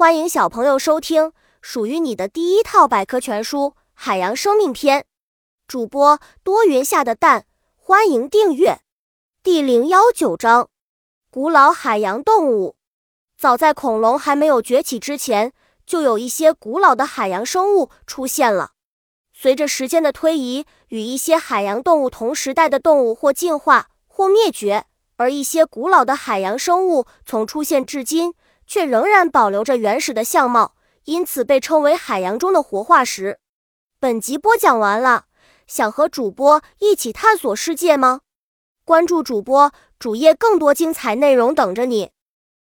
欢迎小朋友收听属于你的第一套百科全书《海洋生命篇》。主播多云下的蛋，欢迎订阅。第零幺九章：古老海洋动物。早在恐龙还没有崛起之前，就有一些古老的海洋生物出现了。随着时间的推移，与一些海洋动物同时代的动物或进化或灭绝。而一些古老的海洋生物从出现至今，却仍然保留着原始的相貌，因此被称为海洋中的活化石。本集播讲完了，想和主播一起探索世界吗？关注主播主页，更多精彩内容等着你。